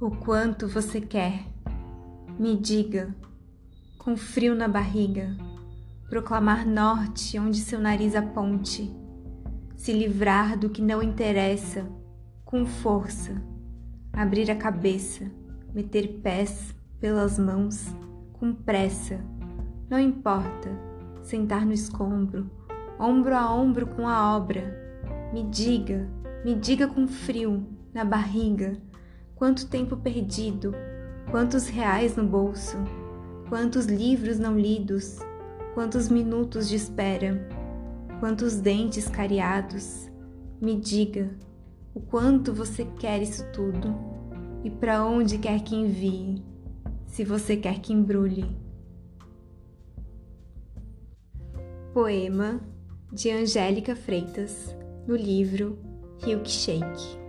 O quanto você quer? Me diga, com frio na barriga, proclamar norte onde seu nariz aponte, se livrar do que não interessa, com força, abrir a cabeça, meter pés pelas mãos, com pressa, não importa, sentar no escombro, ombro a ombro com a obra. Me diga, me diga com frio na barriga Quanto tempo perdido, quantos reais no bolso, quantos livros não lidos, quantos minutos de espera, quantos dentes cariados. Me diga o quanto você quer isso tudo e para onde quer que envie, se você quer que embrulhe. Poema de Angélica Freitas, no livro Shake.